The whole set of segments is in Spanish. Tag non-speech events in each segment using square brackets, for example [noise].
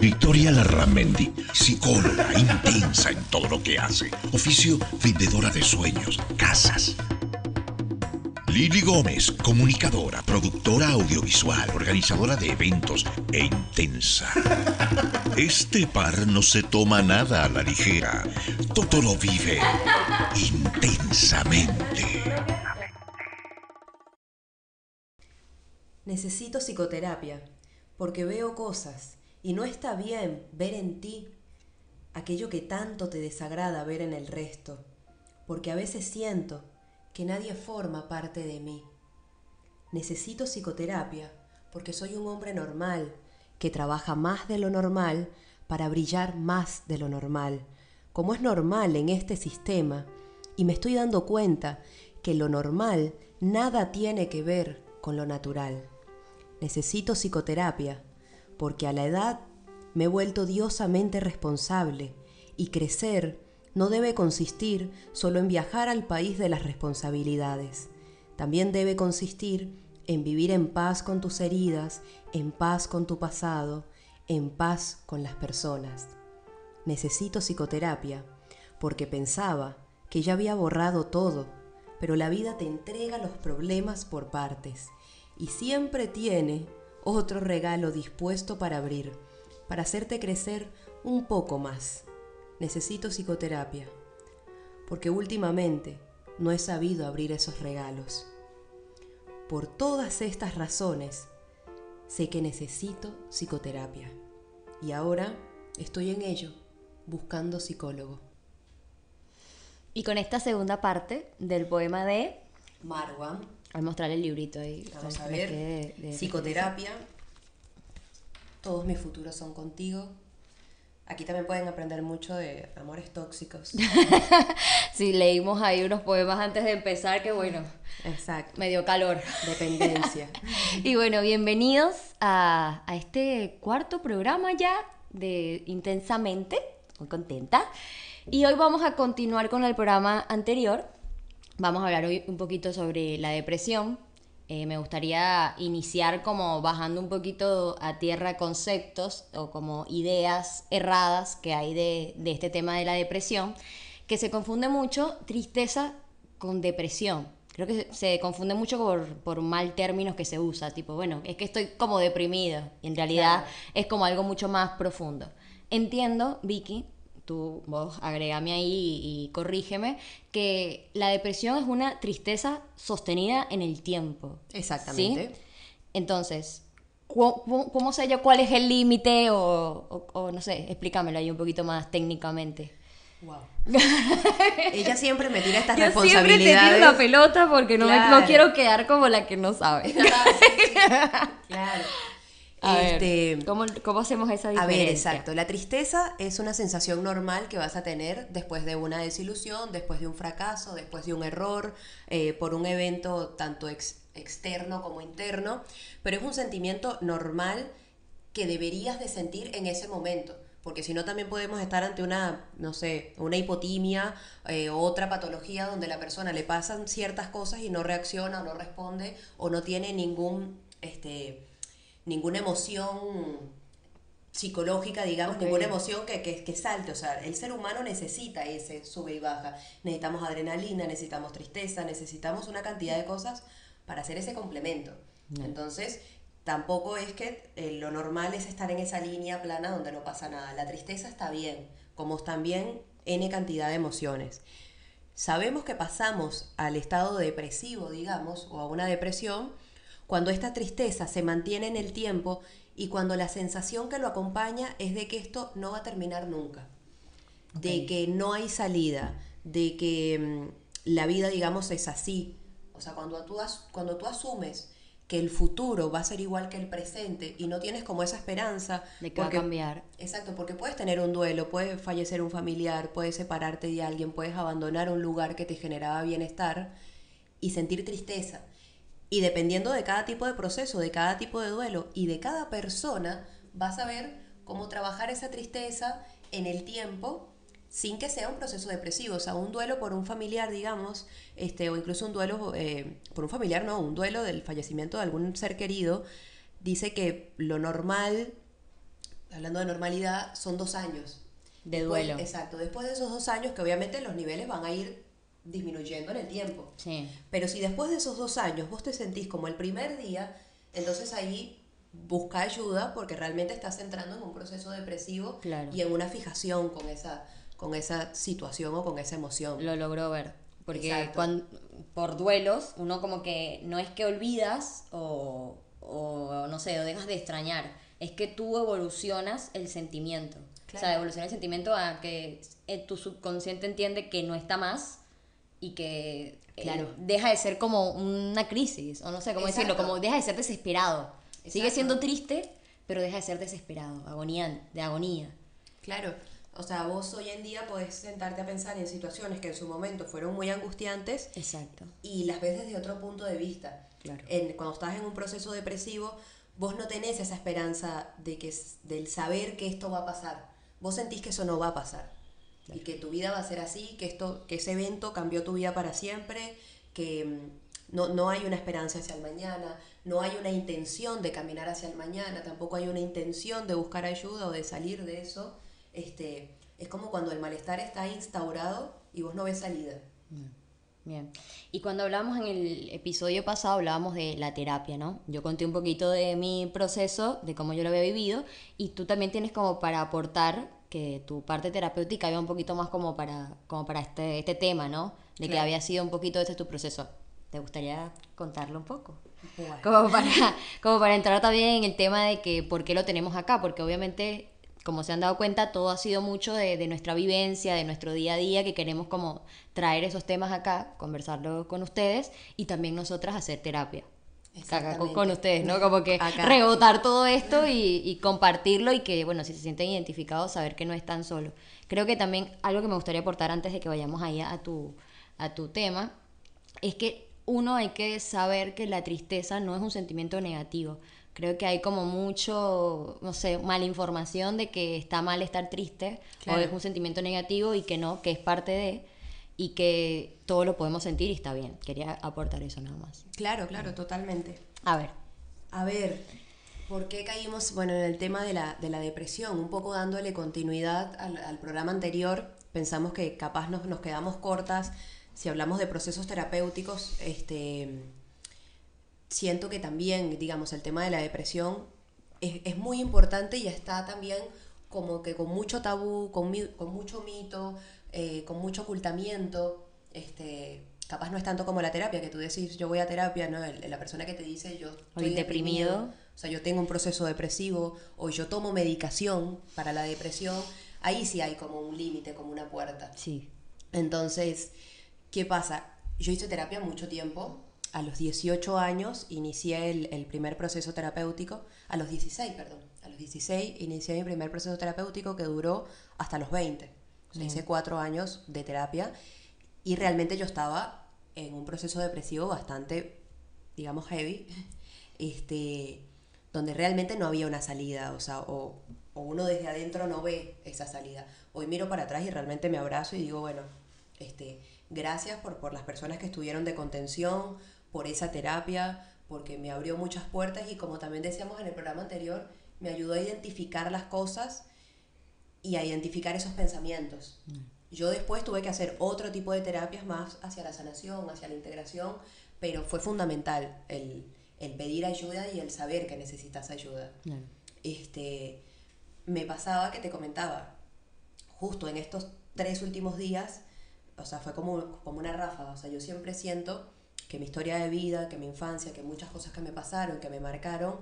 Victoria Larramendi, psicóloga intensa en todo lo que hace. Oficio vendedora de sueños, casas. Lili Gómez, comunicadora, productora audiovisual, organizadora de eventos e intensa. Este par no se toma nada a la ligera. Todo lo vive intensamente. Necesito psicoterapia porque veo cosas y no está bien ver en ti aquello que tanto te desagrada ver en el resto, porque a veces siento que nadie forma parte de mí. Necesito psicoterapia porque soy un hombre normal que trabaja más de lo normal para brillar más de lo normal, como es normal en este sistema, y me estoy dando cuenta que lo normal nada tiene que ver con lo natural. Necesito psicoterapia porque a la edad me he vuelto diosamente responsable y crecer no debe consistir solo en viajar al país de las responsabilidades. También debe consistir en vivir en paz con tus heridas, en paz con tu pasado, en paz con las personas. Necesito psicoterapia porque pensaba que ya había borrado todo, pero la vida te entrega los problemas por partes y siempre tiene otro regalo dispuesto para abrir, para hacerte crecer un poco más. Necesito psicoterapia, porque últimamente no he sabido abrir esos regalos. Por todas estas razones, sé que necesito psicoterapia. Y ahora estoy en ello, buscando psicólogo. Y con esta segunda parte del poema de Marwan. Al mostrar el librito ahí. Vamos a ver. Psicoterapia. Todos mis futuros son contigo. Aquí también pueden aprender mucho de amores tóxicos. [laughs] sí, leímos ahí unos poemas antes de empezar que bueno. Exacto. Me dio calor. Dependencia. [laughs] y bueno, bienvenidos a, a este cuarto programa ya de Intensamente. Muy contenta. Y hoy vamos a continuar con el programa anterior. Vamos a hablar hoy un poquito sobre la depresión, eh, me gustaría iniciar como bajando un poquito a tierra conceptos o como ideas erradas que hay de, este tema de la depresión, que se confunde mucho tristeza con depresión. Creo que se, confunde mucho por, por mal términos que se usa, tipo, bueno, es que estoy como deprimida y en realidad es como algo mucho más profundo. Entiendo, Vicky, tú vos agregame ahí y, corrígeme, que la depresión es una tristeza sostenida en el tiempo. Exactamente. Entonces, ¿cómo, sé yo cuál es el límite o, no sé, explícamelo ahí un poquito más técnicamente? Wow. [laughs] Ella siempre me tira estas Yo responsabilidades. Siempre te tiro la pelota porque no, no quiero quedar como la que no sabe. [laughs] claro. Este, ¿cómo, hacemos esa diferencia? A ver, exacto. La tristeza es una sensación normal que vas a tener después de una desilusión, después de un fracaso, después de un error, eh, por un evento tanto externo como interno, pero es un sentimiento normal que deberías de sentir en ese momento. Porque si no, también podemos estar ante una, no sé, una hipotimia eh, otra patología donde la persona le pasan ciertas cosas y no reacciona o no responde o no tiene ningún, este, ninguna emoción psicológica, digamos, ninguna emoción que, que, salte. O sea, el ser humano necesita ese sube y baja. Necesitamos adrenalina, necesitamos tristeza, necesitamos una cantidad de cosas para hacer ese complemento. Entonces, tampoco es que eh, lo normal es estar en esa línea plana donde no pasa nada. La tristeza está bien, como también N cantidad de emociones. Sabemos que pasamos al estado depresivo, digamos, o a una depresión, cuando esta tristeza se mantiene en el tiempo y cuando la sensación que lo acompaña es de que esto no va a terminar nunca, de que no hay salida, de que mm, la vida, digamos, es así. O sea, cuando tú, cuando tú asumes que el futuro va a ser igual que el presente y no tienes como esa esperanza de que va a cambiar. Exacto, porque puedes tener un duelo, puede fallecer un familiar, puedes separarte de alguien, puedes abandonar un lugar que te generaba bienestar y sentir tristeza. Y dependiendo de cada tipo de proceso, de cada tipo de duelo y de cada persona, vas a ver cómo trabajar esa tristeza en el tiempo sin que sea un proceso depresivo. O sea, un duelo por un familiar, digamos, este, o incluso un duelo eh, por un familiar, no, un duelo del fallecimiento de algún ser querido, dice que lo normal hablando de normalidad, son dos años. De Después- duelo. exacto, después de esos dos años que obviamente los niveles van a ir disminuyendo en el tiempo. Sí. Pero si después de esos dos años vos te sentís como el primer día, entonces ahí busca ayuda porque realmente estás entrando en un proceso depresivo Claro. y en una fijación con esa, con esa situación o con esa emoción. Lo logró ver. Porque Exacto. cuan- por duelos, uno como que no es que olvidas o, o, no sé, o dejas de extrañar. Es que tú evolucionas el sentimiento. O sea, Claro. evoluciona el sentimiento a que eh, tu subconsciente entiende que no está más y que eh, Claro. deja de ser como una crisis, o no sé cómo decirlo, como deja de ser desesperado. Sigue siendo triste, pero deja de ser desesperado, agonía, de agonía. Claro, o sea, vos hoy en día podés sentarte a pensar en situaciones que en su momento fueron muy angustiantes Exacto. y las ves desde otro punto de vista. Claro. En- cuando estás en un proceso depresivo, vos no tenés esa esperanza de que, del saber que esto va a pasar. Vos sentís que eso no va a pasar. Y que tu vida va a ser así, que, esto, que ese evento cambió tu vida para siempre, que mm, no, no hay una esperanza hacia el mañana, no hay una intención de caminar hacia el mañana, tampoco hay una intención de buscar ayuda o de salir de eso. Este, es como cuando el malestar está instaurado y vos no ves salida. Bien. Y cuando hablamos en el episodio pasado, hablábamos de la terapia, ¿no? Yo conté un poquito de mi proceso, de cómo yo lo había vivido, y tú también tienes como para aportar que tu parte terapéutica iba un poquito más como para, como para este, este tema, ¿no? De que había sido un poquito ese tu proceso. ¿Te gustaría contarlo un poco? Bueno. [laughs] Como para, como para entrar también en el tema de que por qué lo tenemos acá, porque obviamente, como se han dado cuenta, todo ha sido mucho de, de nuestra vivencia, de nuestro día a día, que queremos como traer esos temas acá, conversarlo con ustedes y también nosotras hacer terapia. Acá con, con ustedes, ¿no? Como que Acá. rebotar todo esto y, y compartirlo y que, bueno, si se sienten identificados, saber que no están solos. Creo que también algo que me gustaría aportar antes de que vayamos ahí a tu, a tu tema, es que uno hay que saber que la tristeza no es un sentimiento negativo. Creo que hay como mucho, no sé, mala información de que está mal estar triste Claro. o es un sentimiento negativo y que no, que es parte de y que todo lo podemos sentir y está bien. Quería aportar eso nada más. Claro, claro, totalmente. A ver, A ver, ¿por qué caímos bueno, en el tema de la, de la depresión? Un poco dándole continuidad al, al programa anterior, pensamos que capaz nos, nos quedamos cortas si hablamos de procesos terapéuticos. Este, siento que también, digamos, el tema de la depresión es, es muy importante y está también como que con mucho tabú, con, mi- con mucho mito, eh, con mucho ocultamiento. Este, capaz no es tanto como la terapia, que tú decís, yo voy a terapia, ¿no? La persona que te dice, yo estoy Hoy deprimido. o sea, yo tengo un proceso depresivo, o yo tomo medicación para la depresión, ahí sí hay como un límite, como una puerta. sí. Entonces, ¿qué pasa? Yo hice terapia mucho tiempo. A los 18 años inicié el, el primer proceso terapéutico. A los 16, perdón. A los 16 inicié mi primer proceso terapéutico que duró hasta los 20. O sea, hice cuatro años de terapia y realmente yo estaba en un proceso depresivo bastante, digamos, heavy, [laughs] este, donde realmente no había una salida, o sea, o, o uno desde adentro no ve esa salida. Hoy miro para atrás y realmente me abrazo y digo, bueno, este, gracias por, por las personas que estuvieron de contención, por esa terapia, porque me abrió muchas puertas y como también decíamos en el programa anterior, me ayudó a identificar las cosas y a identificar esos pensamientos. Yo después tuve que hacer otro tipo de terapias más hacia la sanación, hacia la integración, pero fue fundamental el, el pedir ayuda y el saber que necesitas ayuda. Claro. Este, me pasaba que te comentaba, justo en estos tres últimos días, o sea, fue como, como una ráfaga, o sea, yo siempre siento que mi historia de vida, que mi infancia, que muchas cosas que me pasaron, que me marcaron,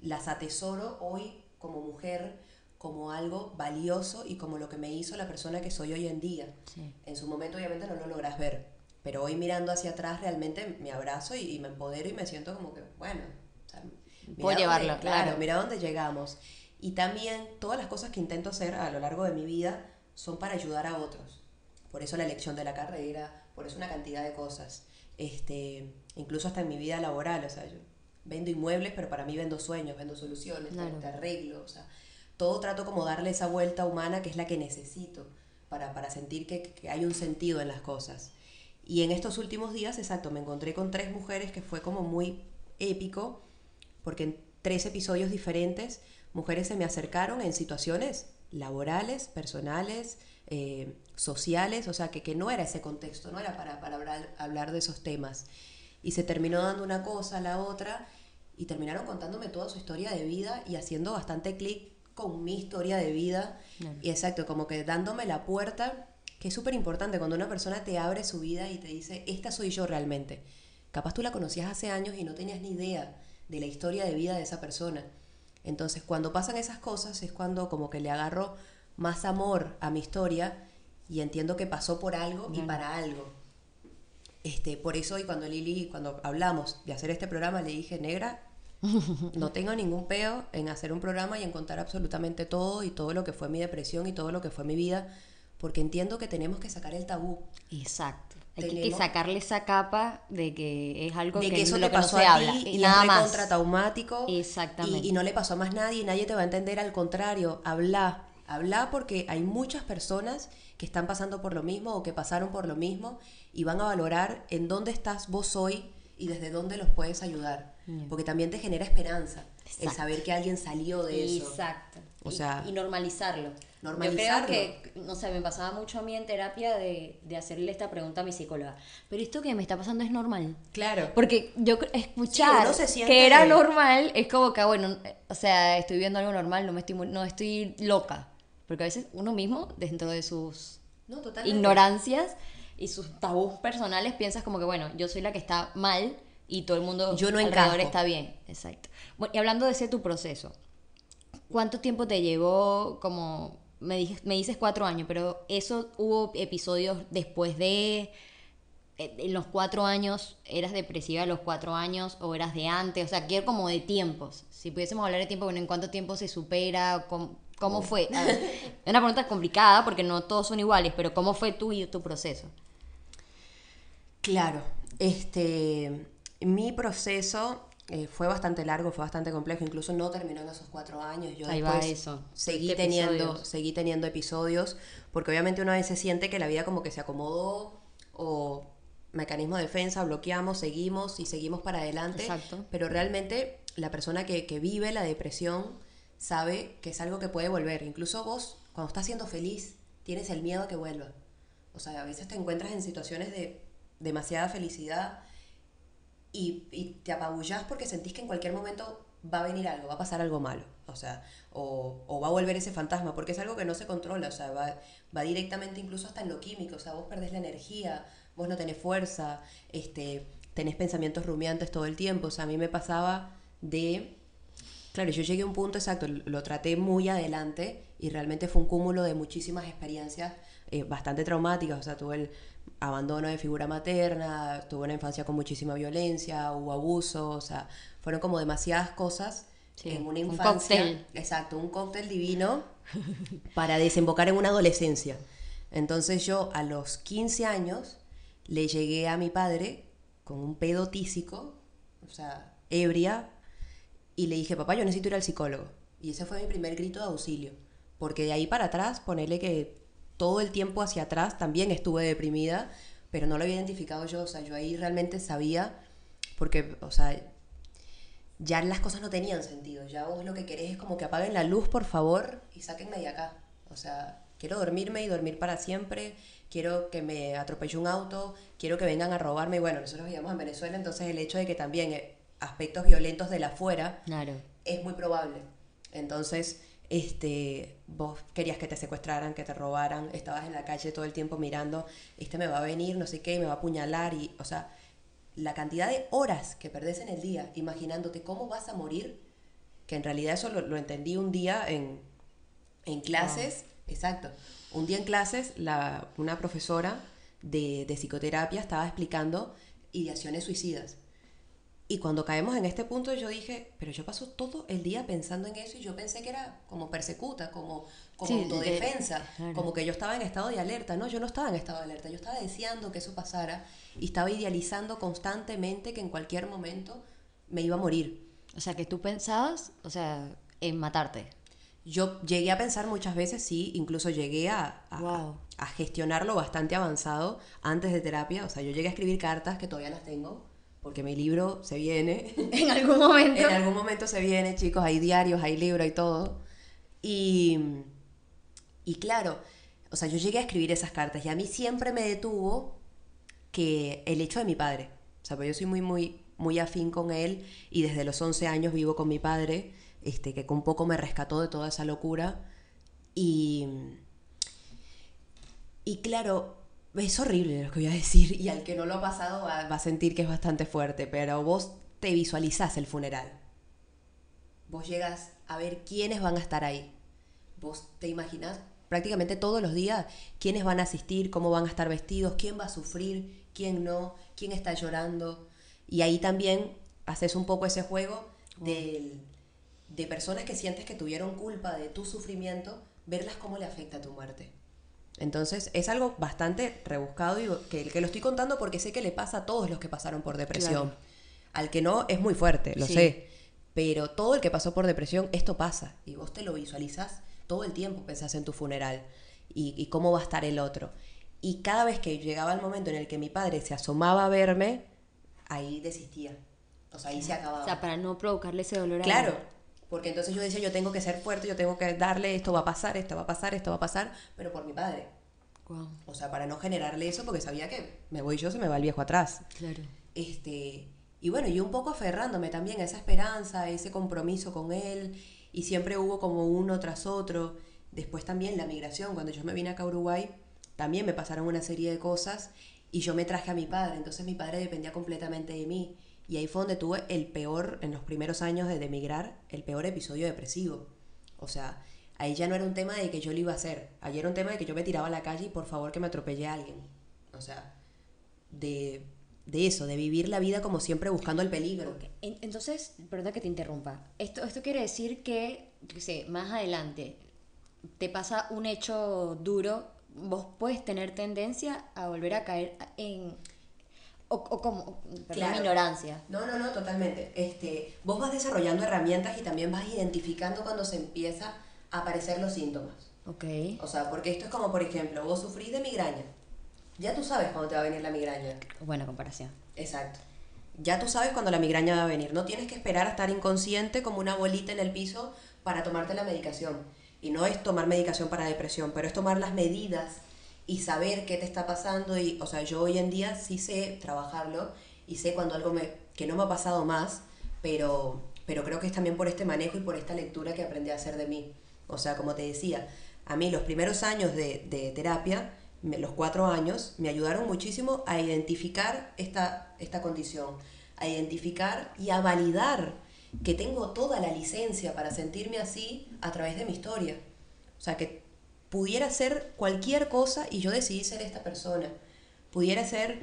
las atesoro hoy como mujer, como algo valioso y como lo que me hizo la persona que soy hoy en día. Sí. En su momento obviamente no lo logras ver, pero hoy mirando hacia atrás realmente me abrazo y, y me empodero y me siento como que, bueno, o sea, mira Puedo llevarlo, dónde- claro. mira dónde llegamos. Y también todas las cosas que intento hacer a lo largo de mi vida son para ayudar a otros. Por eso la elección de la carrera, por eso una cantidad de cosas. Este, incluso hasta en mi vida laboral, o sea, yo vendo inmuebles, pero para mí vendo sueños, vendo soluciones, Claro. te arreglo, o sea, todo trato como darle esa vuelta humana que es la que necesito para, para sentir que, que hay un sentido en las cosas. Y en estos últimos días, exacto, me encontré con tres mujeres que fue como muy épico, porque en tres episodios diferentes mujeres se me acercaron en situaciones laborales, personales, eh, sociales, o sea, que, que, no era ese contexto, no era para, para hablar, hablar, de esos temas. Y se terminó dando una cosa a la otra y terminaron contándome toda su historia de vida y haciendo bastante clic con mi historia de vida. Y exacto, como que dándome la puerta, que es súper importante cuando una persona te abre su vida y te dice, esta soy yo realmente. Capaz tú la conocías hace años y no tenías ni idea de la historia de vida de esa persona. Entonces, cuando pasan esas cosas es cuando como que le agarro más amor a mi historia y entiendo que pasó por algo y para algo. Este, por eso y cuando Lili, cuando hablamos de hacer este programa, le dije, negra, [laughs] no tengo ningún peo en hacer un programa y en contar absolutamente todo y todo lo que fue mi depresión y todo lo que fue mi vida, porque entiendo que tenemos que sacar el tabú. Exacto. Hay que sacarle esa capa de que es algo de que, eso lo te pasó no se a habla. ti y nada es más. Exactamente. y, y no le pasó a más nadie y nadie te va a entender al contrario habla habla porque hay muchas personas que están pasando por lo mismo o que pasaron por lo mismo y van a valorar en dónde estás vos hoy y desde dónde los puedes ayudar porque también te genera esperanza el Exacto. saber que alguien salió de eso Exacto. O Y- sea, y, normalizarlo. normalizarlo. Yo creo que, no sé, me pasaba mucho a mí en terapia de, de hacerle esta pregunta a mi psicóloga. Pero esto que me está pasando es normal. claro Porque yo escuchar uno se que era normal es como que, bueno, eh, o sea, estoy viendo algo normal, no me estoy, no estoy loca. Porque a veces uno mismo, dentro de sus no ignorancias y sus tabús personales, piensas como que, bueno, yo soy la que está mal y todo el mundo Yo no alrededor encajo. está bien. Exacto. Bueno, y hablando de ese tu proceso, ¿cuánto tiempo te llevó como... Me, dije- me dices cuatro años, pero eso hubo episodios después de... eh, En los cuatro años, ¿eras depresiva a los cuatro años o eras de antes? O sea, quiero como de tiempos. Si pudiésemos hablar de tiempo, bueno, ¿en cuánto tiempo se supera? ¿Cómo, cómo fue? A ver, es una pregunta complicada porque no todos son iguales, pero ¿cómo fue tú y tu proceso? Claro, este, mi proceso eh, fue bastante largo, fue bastante complejo, incluso no terminó en esos cuatro años. Yo Ahí va después eso. Seguí Tuviste teniendo, episodios. seguí teniendo episodios, porque obviamente una vez se siente que la vida como que se acomodó o mecanismo de defensa, bloqueamos, seguimos y seguimos para adelante. Exacto. Pero realmente la persona que, que vive la depresión sabe que es algo que puede volver. Incluso vos, cuando estás siendo feliz, tienes el miedo a que vuelva. O sea, a veces te encuentras en situaciones de demasiada felicidad y, te apabullas porque sentís que en cualquier momento va a venir algo, va a pasar algo malo. O sea, o, va a volver ese fantasma, porque es algo que no se controla. O sea, va, va directamente incluso hasta en lo químico. O sea, vos perdés la energía, vos no tenés fuerza, este, tenés pensamientos rumiantes todo el tiempo. O sea, a mí me pasaba de Claro, yo llegué a un punto exacto, lo traté muy adelante y realmente fue un cúmulo de muchísimas experiencias eh, bastante traumáticas. O sea, tuve el abandono de figura materna, tuve una infancia con muchísima violencia, hubo abuso, o sea, fueron como demasiadas cosas Sí, en una un infancia. cóctel. Exacto, un cóctel divino [laughs] para desembocar en una adolescencia. Entonces yo a los 15 años le llegué a mi padre con un pedo tísico, o sea, ebria, y le dije, papá, yo necesito ir al psicólogo. Y ese fue mi primer grito de auxilio. Porque de ahí para atrás, ponerle que todo el tiempo hacia atrás también estuve deprimida, pero no lo había identificado yo. O sea, yo ahí realmente sabía, porque, o sea, ya las cosas no tenían sentido. Ya vos lo que querés es como que apaguen la luz, por favor, y sáquenme de acá. O sea, quiero dormirme y dormir para siempre. Quiero que me atropelle un auto. Quiero que vengan a robarme. Y bueno, nosotros vivíamos en Venezuela, entonces el hecho de que también eh, aspectos violentos de la afuera Claro. es muy probable. Entonces, este, vos querías que te secuestraran, que te robaran, estabas en la calle todo el tiempo mirando, este me va a venir, no sé qué, me va a apuñalar y, o sea, la cantidad de horas que perdés en el día imaginándote cómo vas a morir, que en realidad eso lo, lo entendí un día en, en clases, exacto, un día en clases la, una profesora de, de psicoterapia estaba explicando ideaciones suicidas. Y cuando caemos en este punto yo dije, pero yo paso todo el día pensando en eso y yo pensé que era como persecuta, como, como Sí, de- autodefensa, claro. como que yo estaba en estado de alerta. No, yo no estaba en estado de alerta, yo estaba deseando que eso pasara y estaba idealizando constantemente que en cualquier momento me iba a morir. O sea, que tú pensabas, o sea, en matarte. Yo llegué a pensar muchas veces, sí, incluso llegué a, a, Wow. a gestionarlo bastante avanzado antes de terapia. O sea, yo llegué a escribir cartas que todavía las tengo porque mi libro se viene. [laughs] En algún momento. en algún momento se viene, chicos, hay diarios, hay libros, hay todo. Y, y claro, o sea, yo llegué a escribir esas cartas y a mí siempre me detuvo que el hecho de mi padre. O sea, pues yo soy muy, muy, muy afín con él y desde los 11 años vivo con mi padre, este, que un poco me rescató de toda esa locura. Y, y claro, es horrible lo que voy a decir y al que no lo ha pasado va, a sentir que es bastante fuerte, pero vos te visualizás el funeral. Vos llegas a ver quiénes van a estar ahí. Vos te imaginas prácticamente todos los días quiénes van a asistir, cómo van a estar vestidos, quién va a sufrir, quién no, quién está llorando. Y ahí también haces un poco ese juego del- de personas que sientes que tuvieron culpa de tu sufrimiento, verlas cómo le afecta tu muerte. Entonces es algo bastante rebuscado y que, que lo estoy contando porque sé que le pasa a todos los que pasaron por depresión. Claro. Al que no es muy fuerte, lo Sí. sé. Pero todo el que pasó por depresión, esto pasa. Y vos te lo visualizás todo el tiempo, pensás en tu funeral y, y cómo va a estar el otro. Y cada vez que llegaba el momento en el que mi padre se asomaba a verme, ahí desistía. O sea, ahí se acababa. O sea, para no provocarle ese dolor a él. Claro, porque entonces yo decía, yo tengo que ser fuerte, yo tengo que darle, esto va a pasar, esto va a pasar, esto va a pasar, pero por mi padre. Guau, O sea, para no generarle eso, porque sabía que me voy yo, se me va el viejo atrás. claro. Este, y bueno, y un poco aferrándome también a esa esperanza, a ese compromiso con él, y siempre hubo como uno tras otro. Después también la migración, cuando yo me vine acá a Uruguay, también me pasaron una serie de cosas y yo me traje a mi padre, entonces mi padre dependía completamente de mí. Y ahí fue donde tuve el peor, en los primeros años de emigrar, el peor episodio depresivo. O sea, ahí ya no era un tema de que yo lo iba a hacer, ahí era un tema de que yo me tiraba a la calle y por favor que me atropelle a alguien. O sea, de, de eso, de vivir la vida como siempre buscando el peligro. Ok, en- Entonces, perdón que te interrumpa. Esto, esto quiere decir que, yo sé, más adelante te pasa un hecho duro, vos puedes tener tendencia a volver a caer en... O, o como, Claro. ignorancia. No, no, no, totalmente. Este, vos vas desarrollando herramientas y también vas identificando cuando se empieza a aparecer los síntomas. Ok. O sea, porque esto es como, por ejemplo, vos sufrís de migraña. Ya tú sabes cuándo te va a venir la migraña. Buena comparación. Exacto. Ya tú sabes cuándo la migraña va a venir. No tienes que esperar a estar inconsciente como una bolita en el piso para tomarte la medicación. Y no es tomar medicación para depresión, pero es tomar las medidas y saber qué te está pasando. Y, o sea, yo hoy en día sí sé trabajarlo y sé cuando algo me, que no me ha pasado más, pero, pero creo que es también por este manejo y por esta lectura que aprendí a hacer de mí. O sea, como te decía, a mí los primeros años de, de terapia, me- los cuatro años, me ayudaron muchísimo a identificar esta, esta condición, a identificar y a validar que tengo toda la licencia para sentirme así a través de mi historia. O sea, que pudiera ser cualquier cosa y yo decidí ser esta persona. Pudiera ser,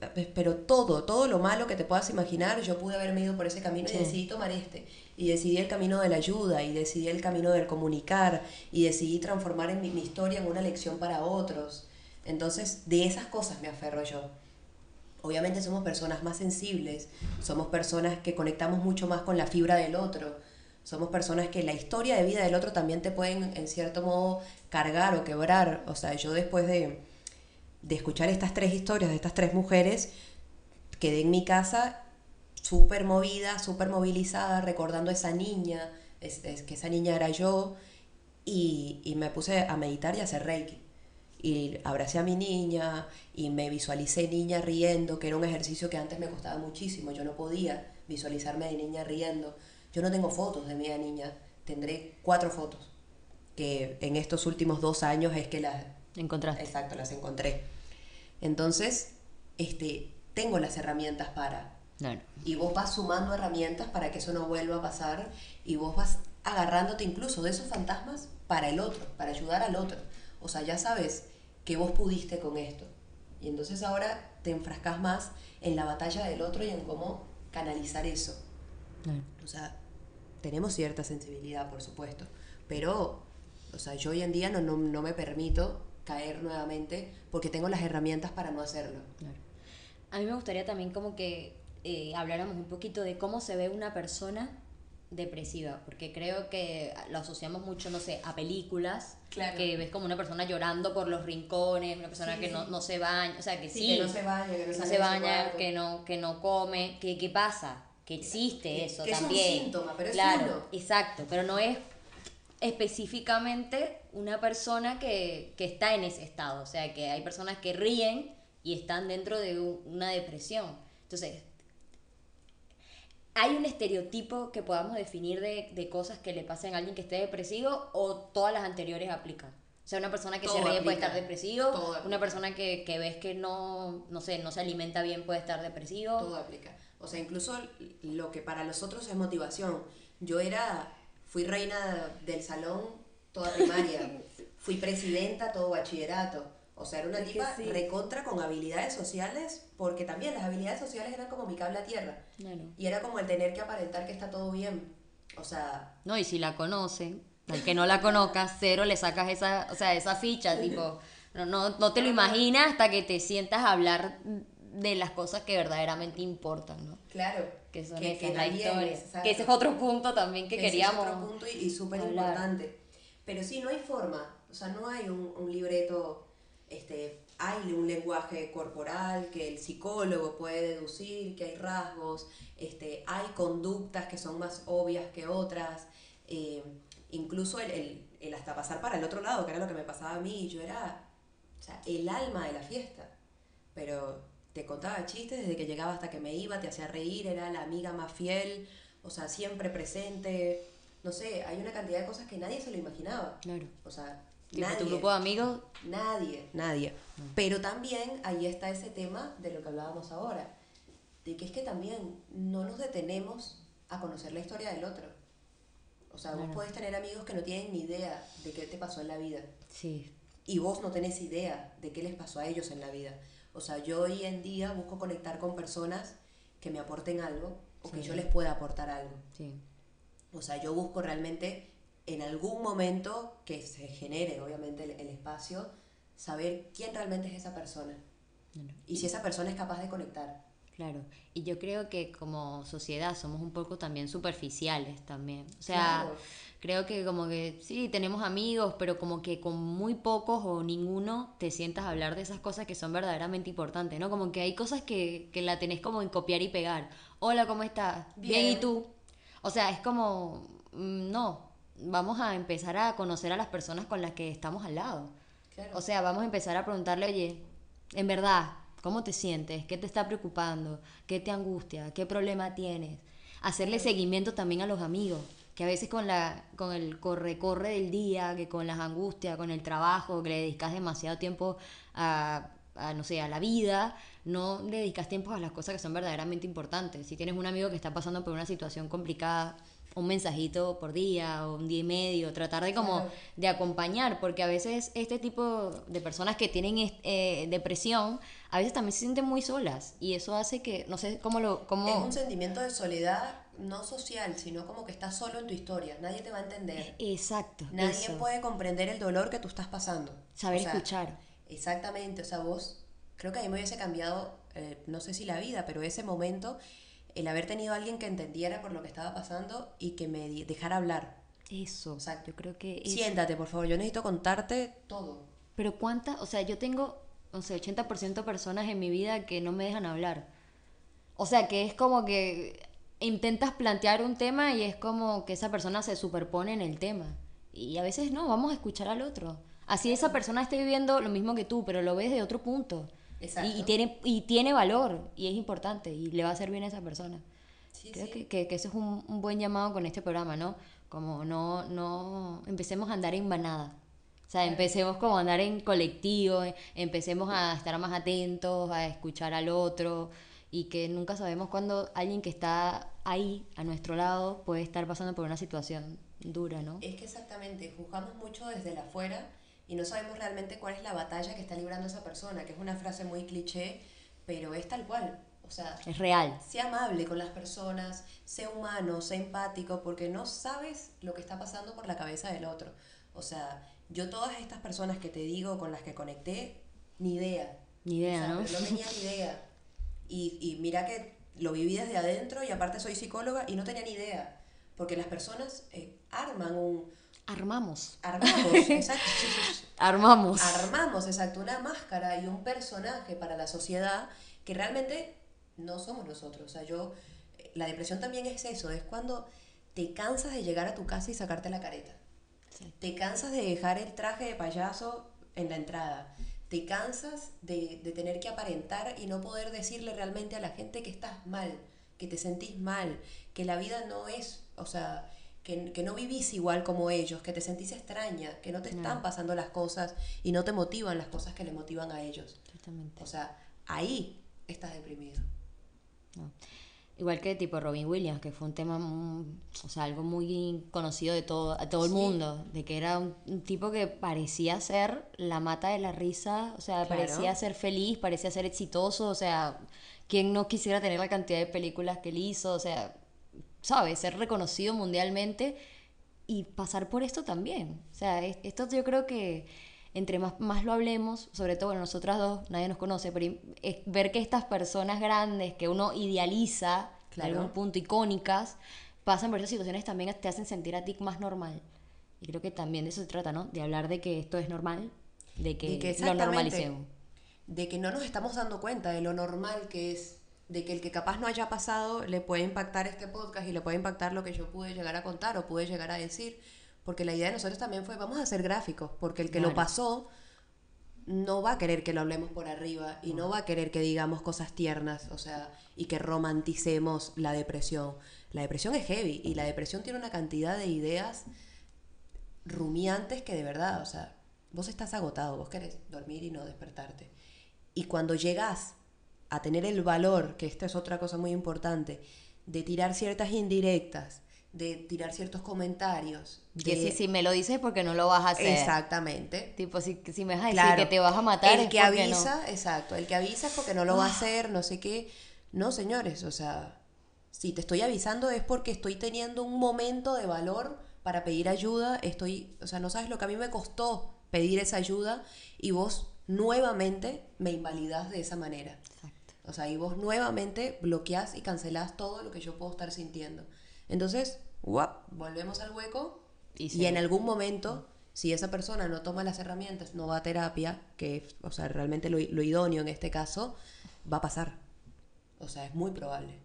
eh, pero todo, todo lo malo que te puedas imaginar, yo pude haberme ido por ese camino Sí. y decidí tomar este. Y decidí el camino de la ayuda, y decidí el camino del comunicar, y decidí transformar en mi, mi historia en una lección para otros. Entonces, de esas cosas me aferro yo. Obviamente somos personas más sensibles, somos personas que conectamos mucho más con la fibra del otro, somos personas que la historia de vida del otro también te pueden en cierto modo cargar o quebrar. O sea, yo después de, de escuchar estas tres historias de estas tres mujeres, quedé en mi casa súper movida, súper movilizada, recordando a esa niña, es, que esa niña era yo, y, y me puse a meditar y a hacer reiki. Y abracé a mi niña y me visualicé niña riendo, que era un ejercicio que antes me costaba muchísimo. Yo no podía visualizarme de niña riendo. Yo no tengo fotos de mi niña, tendré cuatro fotos, que en estos últimos dos años es que las, Encontraste. exacto, las encontré. Entonces, este, tengo las herramientas para, Claro. y vos vas sumando herramientas para que eso no vuelva a pasar y vos vas agarrándote incluso de esos fantasmas para el otro, para ayudar al otro. O sea, ya sabes que vos pudiste con esto. Y entonces ahora te enfrascas más en la batalla del otro y en cómo canalizar eso. Claro. O sea, tenemos cierta sensibilidad, por supuesto, pero, o sea, yo hoy en día no, no, no me permito caer nuevamente porque tengo las herramientas para no hacerlo. Claro. A mí me gustaría también como que eh, habláramos un poquito de cómo se ve una persona depresiva, porque creo que lo asociamos mucho, no sé, a películas, Claro. que ves como una persona llorando por los rincones, una persona Sí, que sí, no, no se baña, o sea, que sí, Sí, que no se baña, que no no se baña, que no, que no come, que qué pasa, que existe que- eso que es un también. síntoma, pero es claro, uno. exacto, pero no es específicamente una persona que, que está en ese estado, o sea, que hay personas que ríen y están dentro de un- una depresión. Entonces, ¿hay un estereotipo que podamos definir de, de cosas que le pasen a alguien que esté depresivo o todas las anteriores aplican? O sea, una persona que Todo se ríe puede estar depresivo, Todo aplica. una persona que, que ves que no, no sé, no se alimenta bien puede estar depresivo. Todo aplica. O sea, incluso lo que para los otros es motivación. Yo era, fui reina del salón toda primaria, [laughs] fui presidenta todo bachillerato. O sea, era una Es tipa sí. recontra con habilidades sociales, porque también las habilidades sociales eran como mi cable a tierra. Y era como el tener que aparentar que está todo bien. O sea, No, y si la conocen, al que no la conozca, cero le sacas esa, o sea, esa ficha, [laughs] tipo, no, no, no te lo imaginas hasta que te sientas a hablar de las cosas que verdaderamente importan, ¿no? claro. Que son esas, la también historia. es, exacto. que ese es otro punto también que Ese es queríamos. otro punto y, y súper importante. Pero sí, no hay forma, o sea, no hay un, un libreto, este, hay un lenguaje corporal que el psicólogo puede deducir, que hay rasgos, este, hay conductas que son más obvias que otras, eh, incluso el, el, el hasta pasar para el otro lado, que era lo que me pasaba a mí, yo era o sea, el alma de la fiesta, pero te contaba chistes desde que llegaba hasta que me iba, te hacía reír, era la amiga más fiel, o sea, siempre presente, no sé, hay una cantidad de cosas que nadie se lo imaginaba. Claro. O sea, nadie. tu grupo de amigos, Nadie, nadie. Pero también ahí está ese tema de lo que hablábamos ahora, de que es que también no nos detenemos a conocer la historia del otro. O sea, Claro. vos podés tener amigos que no tienen ni idea de qué te pasó en la vida sí, y vos no tenés idea de qué les pasó a ellos en la vida. O sea, yo hoy en día busco conectar con personas que me aporten algo o que yo les pueda aportar algo. sí, O sea, yo busco realmente en algún momento que se genere, obviamente, el, el espacio, saber quién realmente es esa persona y si esa persona es capaz de conectar. Claro, y yo creo que como sociedad somos un poco también superficiales también. O sea, Claro. Creo que como que sí, tenemos amigos, pero como que con muy pocos o ninguno te sientas a hablar de esas cosas que son verdaderamente importantes, ¿no? Como que hay cosas que, que la tenés como en copiar y pegar. Hola, ¿cómo estás? Bien, ¿y Bien. tú? O sea, es como, mm, no, vamos a empezar a conocer a las personas con las que estamos al lado. Claro. O sea, vamos a empezar a preguntarle, oye, en verdad, ¿cómo te sientes? ¿Qué te está preocupando? ¿Qué te angustia? ¿Qué problema tienes? Hacerle seguimiento también a los amigos, que a veces con, la, con el corre-corre del día, que con las angustias, con el trabajo, que le dedicas demasiado tiempo a, a, no sé, a la vida, no le dedicas tiempo a las cosas que son verdaderamente importantes. Si tienes un amigo que está pasando por una situación complicada, un mensajito por día o un día y medio, tratar de como de acompañar, porque a veces este tipo de personas que tienen eh, depresión, a veces también se sienten muy solas y eso hace que, no sé cómo lo... Cómo, Es un sentimiento de soledad no social, sino como que estás solo en tu historia, nadie te va a entender. Exacto. Nadie eso. puede comprender el dolor que tú estás pasando. Saber O sea, escuchar. Exactamente, o sea, vos, creo que a mí me hubiese cambiado, eh, no sé si la vida, pero ese momento, el haber tenido a alguien que entendiera por lo que estaba pasando y que me dejara hablar. Eso. Exacto. Yo creo que... es- Siéntate, por favor, yo necesito contarte todo. Pero cuántas, o sea, yo tengo, no sé, 80% personas en mi vida que no me dejan hablar. O sea, que es como que intentas plantear un tema y es como que esa persona se superpone en el tema. Y a veces no, vamos a escuchar al otro. Así esa persona esté viviendo lo mismo que tú, pero lo ves de otro punto. Exacto. Y, y tiene, y tiene valor, y es importante, y le va a hacer bien a esa persona. Sí, Creo sí. que, que, que eso es un, un buen llamado con este programa, ¿no? Como no, no, empecemos a andar en manada. O sea, empecemos como a andar en colectivo, eh, empecemos a estar más atentos, a escuchar al otro y que nunca sabemos cuándo alguien que está ahí, a nuestro lado, puede estar pasando por una situación dura, ¿no? Es que exactamente, juzgamos mucho desde el afuera y no sabemos realmente cuál es la batalla que está librando esa persona, que es una frase muy cliché, pero es tal cual. O sea, Es real. sé amable con las personas, sé humano, sé empático, porque no sabes lo que está pasando por la cabeza del otro. O sea, yo todas estas personas que te digo con las que conecté, ni idea. Ni idea, O sea, ¿no? no tenía ni idea. [laughs] Y, y mira que lo viví desde adentro y aparte soy psicóloga y no tenía ni idea. Porque las personas eh, arman un... Armamos. Armamos, [laughs] exacto. Armamos. Armamos, exacto, una máscara y un personaje para la sociedad que realmente no somos nosotros. O sea, yo, la depresión también es eso, es cuando te cansas de llegar a tu casa y sacarte la careta. Te cansas de dejar el traje de payaso en la entrada. Te cansas de, de tener que aparentar y no poder decirle realmente a la gente que estás mal, que te sentís mal, que la vida no es, o sea, que, que, no vivís igual como ellos, que te sentís extraña, que no te están pasando las cosas y no te motivan las cosas que le motivan a ellos. O sea, ahí estás deprimido. Igual que tipo Robin Williams, que fue un tema, o sea, algo muy conocido de todo, a todo el mundo, de que era un, tipo que parecía ser la mata de la risa, o sea, parecía ser feliz, parecía ser exitoso, o sea, quien no quisiera tener la cantidad de películas que él hizo, o sea, ¿sabes? Ser reconocido mundialmente y pasar por esto también. O sea, esto yo creo que entre más, más lo hablemos, sobre todo, bueno, nosotras dos, nadie nos conoce, pero es ver que estas personas grandes que uno idealiza, claro. algún punto icónicas, pasan por esas situaciones también te hacen sentir a ti más normal. Y creo que también de eso se trata, ¿no? De hablar de que esto es normal, de que, lo normalicemos. De que no nos estamos dando cuenta de lo normal que es, de que el que capaz no haya pasado le puede impactar este podcast y le puede impactar lo que yo pude llegar a contar o pude llegar a decir porque la idea de nosotros también fue, vamos a hacer gráficos, porque el que lo pasó no va a querer que lo hablemos por arriba y no va a querer que digamos cosas tiernas, o sea, y que romanticemos la depresión. La depresión es heavy y la depresión tiene una cantidad de ideas rumiantes que de verdad, o sea, vos estás agotado, vos querés dormir y no despertarte. Y cuando llegas a tener el valor, que esta es otra cosa muy importante, de tirar ciertas indirectas, de tirar ciertos comentarios. Que si, si me lo dices porque no lo vas a hacer. Exactamente. Tipo, si, si me vas a decir que te vas a matar. El que avisa, exacto, el que avisa es porque no lo va a ah. hacer, no sé qué. No, señores, o sea, si te estoy avisando es porque estoy teniendo un momento de valor para pedir ayuda, estoy, o sea, no sabes lo que a mí me costó pedir esa ayuda y vos nuevamente me invalidás de esa manera. Exacto. O sea, y vos nuevamente bloqueás y cancelás todo lo que yo puedo estar sintiendo. Entonces, volvemos al hueco y, en algún momento, si esa persona no toma las herramientas, no va a terapia, que o sea, realmente lo, idóneo en este caso, va a pasar. O sea, es muy probable.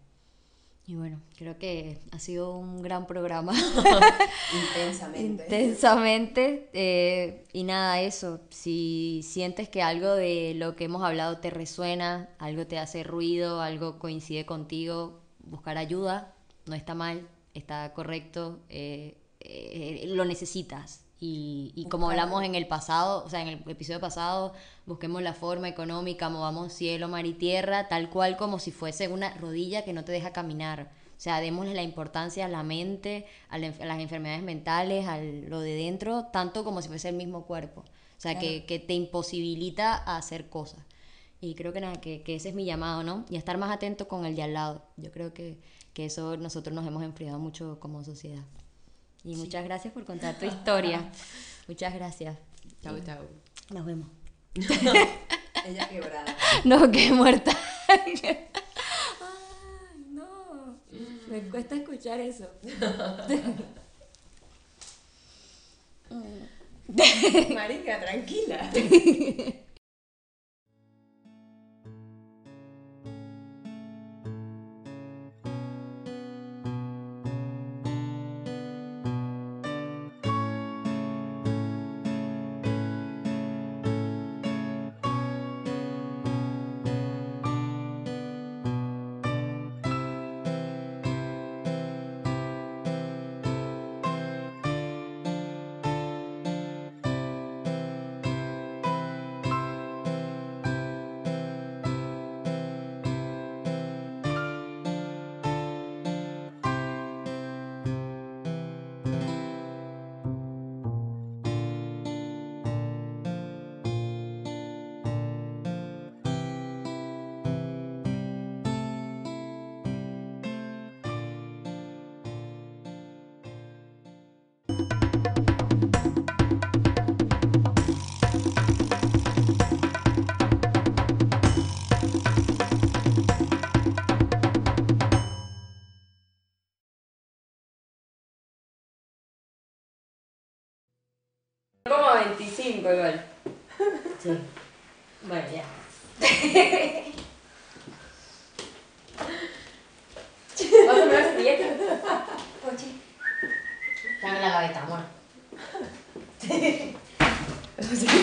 Y bueno, creo que ha sido un gran programa. [laughs] Intensamente. Intensamente. Eh, y nada, eso. Si sientes que algo de lo que hemos hablado te resuena, algo te hace ruido, algo coincide contigo, buscar ayuda no está mal, está correcto, eh, eh, lo necesitas. Y, como hablamos en el pasado, o sea, en el episodio pasado, busquemos la forma económica, movamos cielo, mar y tierra, tal cual como si fuese una rodilla que no te deja caminar. O sea, démosle la importancia a la mente, a, las enfermedades mentales, a lo de dentro, tanto como si fuese el mismo cuerpo. O sea, que, que, te imposibilita a hacer cosas. Y creo que nada, que, que, ese es mi llamado, ¿no? Y estar más atento con el de al lado. Yo creo que, que eso nosotros nos hemos enfriado mucho como sociedad. Y muchas gracias por contar tu historia. [laughs] muchas gracias. Chao, chao. Nos vemos. [laughs] Ella quebrada. [laughs] No, que muerta. Ay, no. Me cuesta escuchar eso. Marica, tranquila.